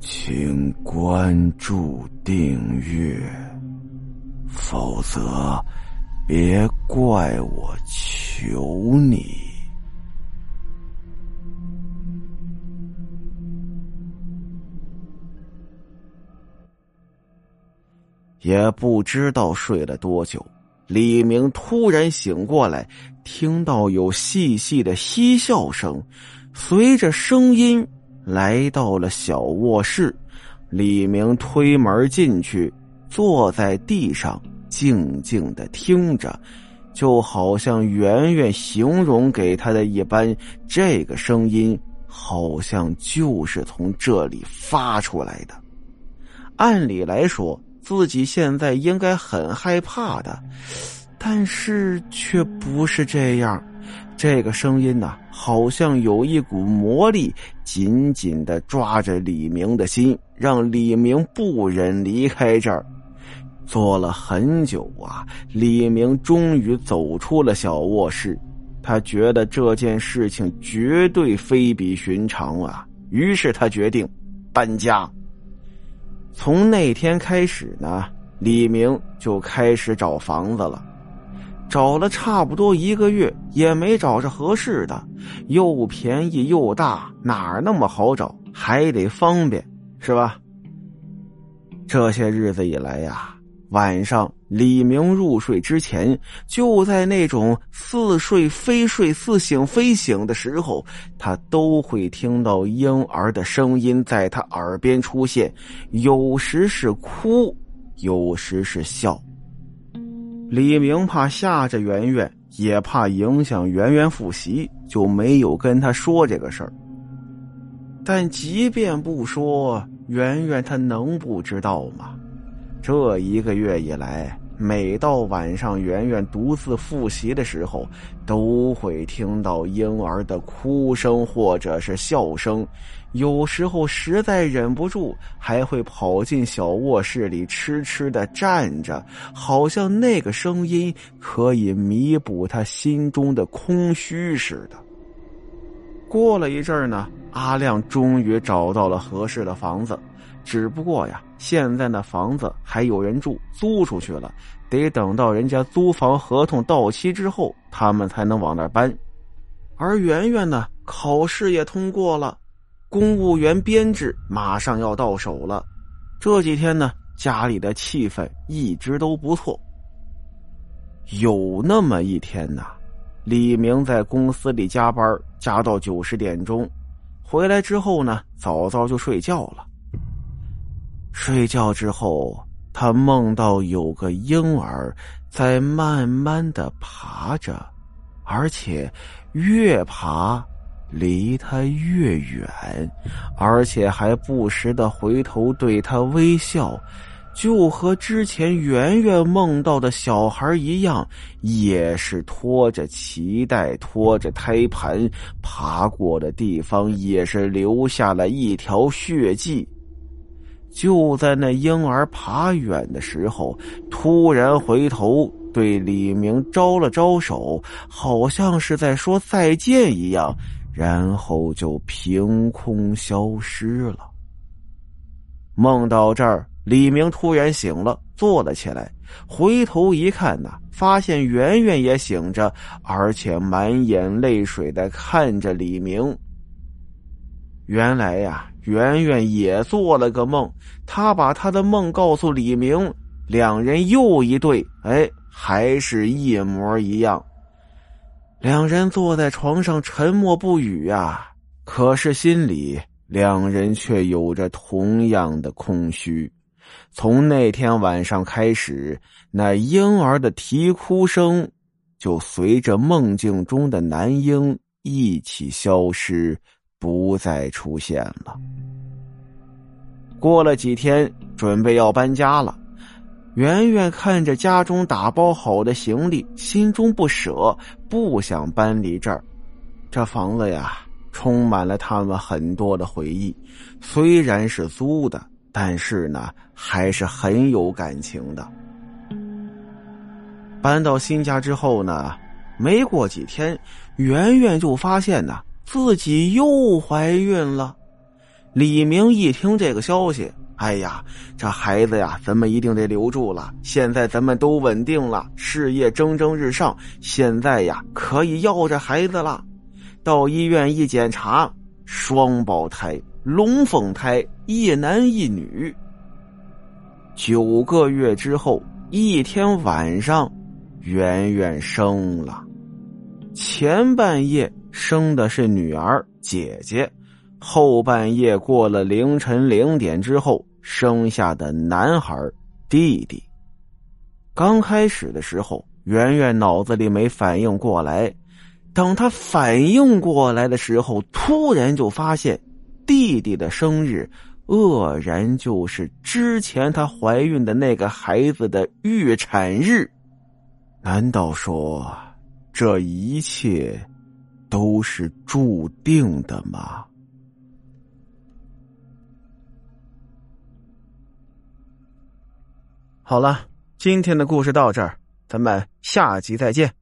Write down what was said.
请关注订阅，否则别怪我求你。也不知道睡了多久，李明突然醒过来，听到有细细的嬉笑声，随着声音。来到了小卧室，李明推门进去，坐在地上静静的听着，就好像圆圆形容给他的一般。这个声音好像就是从这里发出来的。按理来说，自己现在应该很害怕的，但是却不是这样。这个声音呐，好像有一股魔力，紧紧的抓着李明的心，让李明不忍离开这儿。坐了很久啊，李明终于走出了小卧室。他觉得这件事情绝对非比寻常啊，于是他决定搬家。从那天开始呢，李明就开始找房子了。找了差不多一个月，也没找着合适的，又便宜又大，哪儿那么好找？还得方便，是吧？这些日子以来呀，晚上李明入睡之前，就在那种似睡非睡、似醒非醒的时候，他都会听到婴儿的声音在他耳边出现，有时是哭，有时是笑。李明怕吓着圆圆，也怕影响圆圆复习，就没有跟他说这个事儿。但即便不说，圆圆他能不知道吗？这一个月以来。每到晚上，圆圆独自复习的时候，都会听到婴儿的哭声或者是笑声。有时候实在忍不住，还会跑进小卧室里痴痴的站着，好像那个声音可以弥补他心中的空虚似的。过了一阵儿呢，阿亮终于找到了合适的房子。只不过呀，现在那房子还有人住，租出去了，得等到人家租房合同到期之后，他们才能往那搬。而圆圆呢，考试也通过了，公务员编制马上要到手了。这几天呢，家里的气氛一直都不错。有那么一天呐，李明在公司里加班，加到九十点钟，回来之后呢，早早就睡觉了。睡觉之后，他梦到有个婴儿在慢慢的爬着，而且越爬离他越远，而且还不时的回头对他微笑，就和之前圆圆梦到的小孩一样，也是拖着脐带、拖着胎盘爬过的地方，也是留下了一条血迹。就在那婴儿爬远的时候，突然回头对李明招了招手，好像是在说再见一样，然后就凭空消失了。梦到这儿，李明突然醒了，坐了起来，回头一看呐，发现圆圆也醒着，而且满眼泪水的看着李明。原来呀。圆圆也做了个梦，他把他的梦告诉李明，两人又一对，哎，还是一模一样。两人坐在床上沉默不语呀，可是心里两人却有着同样的空虚。从那天晚上开始，那婴儿的啼哭声就随着梦境中的男婴一起消失。不再出现了。过了几天，准备要搬家了。圆圆看着家中打包好的行李，心中不舍，不想搬离这儿。这房子呀，充满了他们很多的回忆。虽然是租的，但是呢，还是很有感情的。搬到新家之后呢，没过几天，圆圆就发现呢。自己又怀孕了，李明一听这个消息，哎呀，这孩子呀，咱们一定得留住了。现在咱们都稳定了，事业蒸蒸日上，现在呀，可以要这孩子了。到医院一检查，双胞胎，龙凤胎，一男一女。九个月之后，一天晚上，圆圆生了。前半夜生的是女儿姐姐，后半夜过了凌晨零点之后生下的男孩弟弟。刚开始的时候，圆圆脑子里没反应过来，等她反应过来的时候，突然就发现弟弟的生日，愕然就是之前她怀孕的那个孩子的预产日。难道说？这一切都是注定的吗？好了，今天的故事到这儿，咱们下集再见。